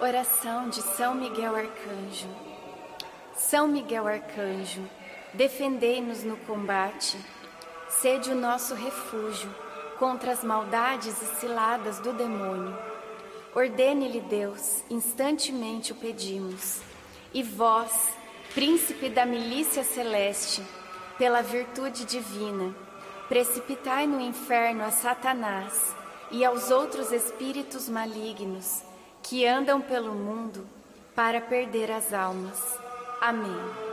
Oração de São Miguel Arcanjo. São Miguel Arcanjo, defendei-nos no combate, sede o nosso refúgio contra as maldades e ciladas do demônio. Ordene-lhe Deus, instantemente o pedimos. E vós, príncipe da milícia celeste, pela virtude divina, precipitai no inferno a Satanás e aos outros espíritos malignos que andam pelo mundo para perder as almas. Amém.